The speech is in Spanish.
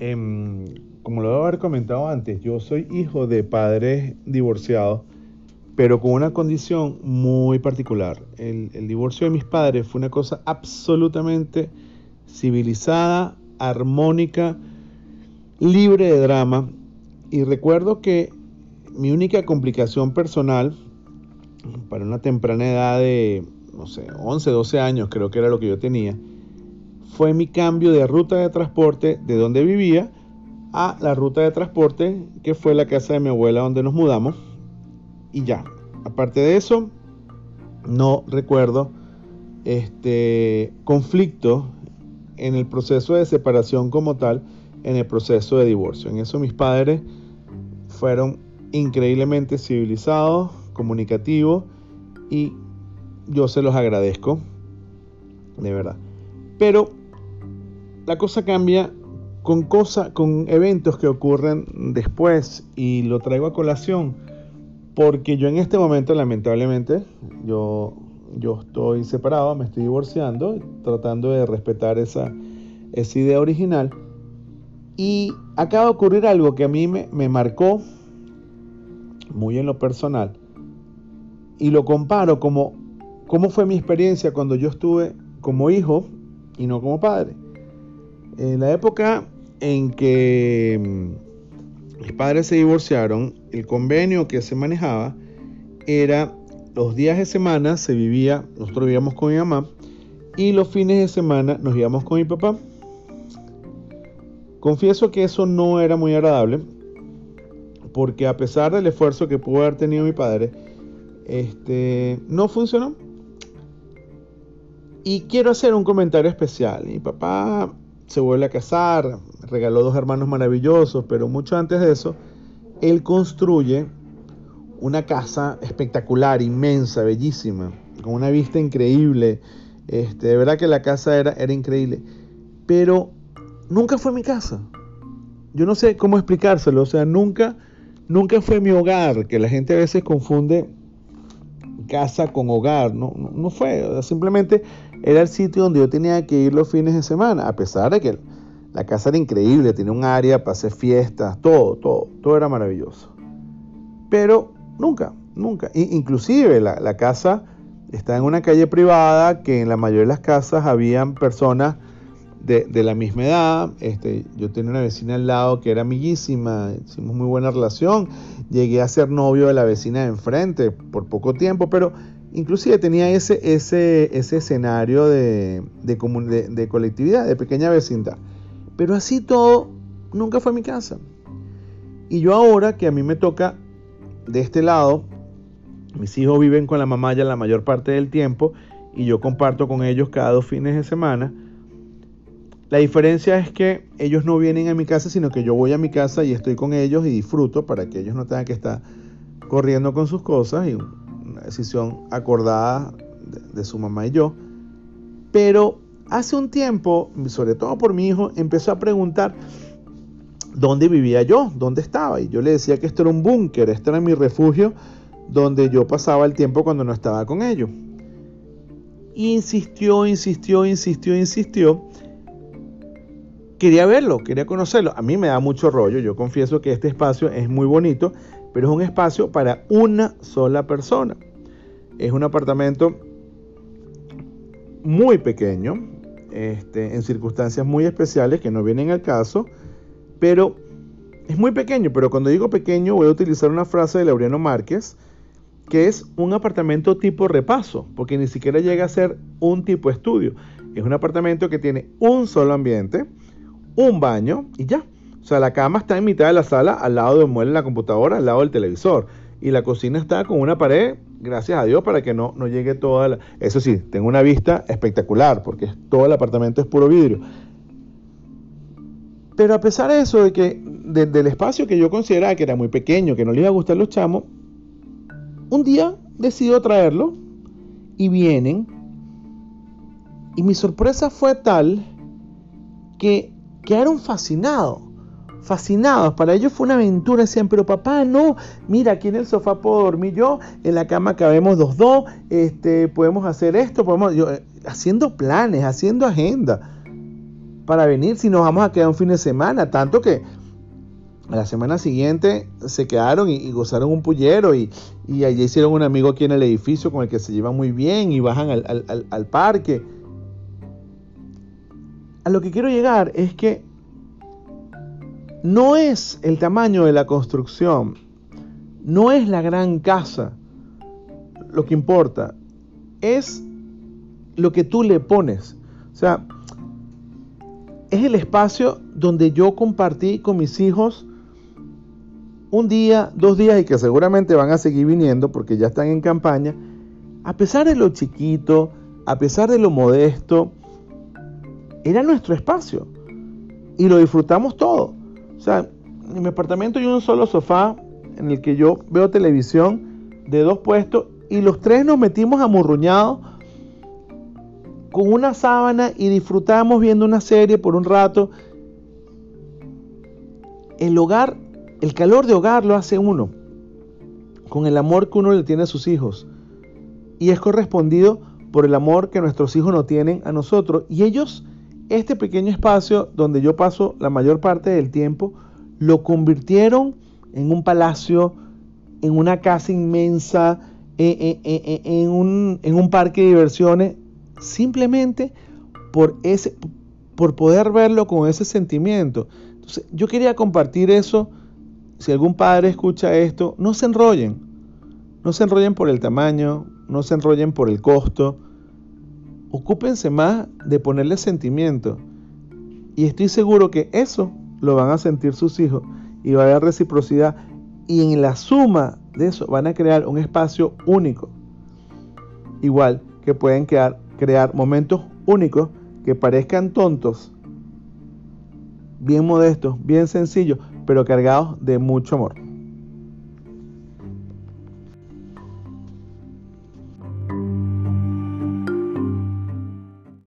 em, como lo debo haber comentado antes, yo soy hijo de padres divorciados, pero con una condición muy particular. El, el divorcio de mis padres fue una cosa absolutamente civilizada, armónica, libre de drama. Y recuerdo que mi única complicación personal, para una temprana edad de, no sé, 11, 12 años creo que era lo que yo tenía, fue mi cambio de ruta de transporte de donde vivía a la ruta de transporte que fue la casa de mi abuela donde nos mudamos. Y ya, aparte de eso, no recuerdo este conflicto en el proceso de separación como tal, en el proceso de divorcio. En eso mis padres fueron increíblemente civilizados, comunicativos y yo se los agradezco, de verdad. Pero la cosa cambia con, cosa, con eventos que ocurren después y lo traigo a colación porque yo en este momento lamentablemente yo, yo estoy separado, me estoy divorciando, tratando de respetar esa, esa idea original y acaba de ocurrir algo que a mí me, me marcó muy en lo personal y lo comparo como cómo fue mi experiencia cuando yo estuve como hijo y no como padre. En la época en que mm, mis padres se divorciaron, el convenio que se manejaba era los días de semana se vivía, nosotros vivíamos con mi mamá y los fines de semana nos íbamos con mi papá. Confieso que eso no era muy agradable porque a pesar del esfuerzo que pudo haber tenido mi padre, este, no funcionó. Y quiero hacer un comentario especial. Mi papá se vuelve a casar, regaló dos hermanos maravillosos, pero mucho antes de eso, él construye una casa espectacular, inmensa, bellísima, con una vista increíble. Este, de verdad que la casa era, era increíble. Pero nunca fue mi casa. Yo no sé cómo explicárselo. O sea, nunca, nunca fue mi hogar, que la gente a veces confunde casa con hogar. No, no, fue. simplemente era el sitio donde yo tenía que ir los fines de semana, a pesar de que la casa era increíble, tenía un área para hacer fiestas, todo, todo, todo era maravilloso. Pero nunca, nunca. inclusive la, la casa está en una calle privada que en la mayoría de las casas habían personas de, de, la misma edad. Este, yo tenía una vecina al lado que era amiguísima, hicimos muy buena relación. Llegué a ser novio de la vecina de enfrente por poco tiempo, pero inclusive tenía ese, ese, ese escenario de, de, de colectividad, de pequeña vecindad. Pero así todo, nunca fue mi casa. Y yo ahora que a mí me toca de este lado, mis hijos viven con la mamá ya la mayor parte del tiempo y yo comparto con ellos cada dos fines de semana. La diferencia es que ellos no vienen a mi casa, sino que yo voy a mi casa y estoy con ellos y disfruto para que ellos no tengan que estar corriendo con sus cosas y una decisión acordada de, su mamá y yo. Pero hace un tiempo, sobre todo por mi hijo, empezó a preguntar dónde vivía yo, dónde estaba. Y yo le decía que esto era un búnker, este era mi refugio donde yo pasaba el tiempo cuando no estaba con ellos. Insistió, insistió, insistió, insistió. Quería verlo, quería conocerlo. A mí me da mucho rollo, yo confieso que este espacio es muy bonito, pero es un espacio para una sola persona. Es un apartamento muy pequeño, este, en circunstancias muy especiales que no vienen al caso, pero es muy pequeño, pero cuando digo pequeño voy a utilizar una frase de Laureano Márquez, que es un apartamento tipo repaso, porque ni siquiera llega a ser un tipo estudio. Es un apartamento que tiene un solo ambiente, un baño y ya. O sea, la cama está en mitad de la sala, al lado de la computadora, al lado del televisor. Y la cocina está con una pared gracias a Dios para que no, no llegue toda la... Eso sí, tengo una vista espectacular porque todo el apartamento es puro vidrio. Pero a pesar de eso, de que del espacio que yo consideraba que era muy pequeño, que no le iba a gustar los chamos, un día decido traerlo y vienen. Y mi sorpresa fue tal que quedaron fascinados fascinados. Para ellos fue una aventura. Decían, pero papá, no, mira, aquí en el sofá puedo dormir yo, en la cama cabemos los dos, este, podemos hacer esto, podemos, yo, eh, haciendo planes, haciendo agenda. para venir si nos vamos a quedar un fin de semana, tanto que a la semana siguiente se quedaron y, gozaron un pullero y, allí hicieron un amigo aquí en el edificio con el que se llevan muy bien y bajan al, al parque. A lo que quiero llegar es que no es el tamaño de la construcción, no es la gran casa lo que importa, es lo que tú le pones. O sea, es el espacio donde yo compartí con mis hijos un día, dos días y que seguramente van a seguir viniendo porque ya están en campaña, a pesar de lo chiquito, a pesar de lo modesto, era nuestro espacio y lo disfrutamos todo. O sea, en mi apartamento hay un solo sofá en el que yo veo televisión de dos puestos y los tres nos metimos amurruñados con una sábana y disfrutamos viendo una serie por un rato. El hogar, el calor de hogar lo hace uno, con el amor que uno le tiene a sus hijos. Y es correspondido por el amor que nuestros hijos nos tienen a nosotros. Y ellos, este pequeño espacio donde yo paso la mayor parte del tiempo, lo convirtieron en un palacio, en una casa inmensa, en, un, parque de diversiones simplemente por, por poder verlo con ese sentimiento. Entonces, yo quería compartir eso. Si algún padre escucha esto, no se enrollen. No se enrollen por el tamaño, no se enrollen por el costo. Ocúpense más de ponerle sentimiento. Y estoy seguro que eso lo van a sentir sus hijos y va a haber reciprocidad. Y en la suma de eso van a crear un espacio único. Igual que pueden quedar crear momentos únicos que parezcan tontos, bien modestos, bien sencillos, pero cargados de mucho amor.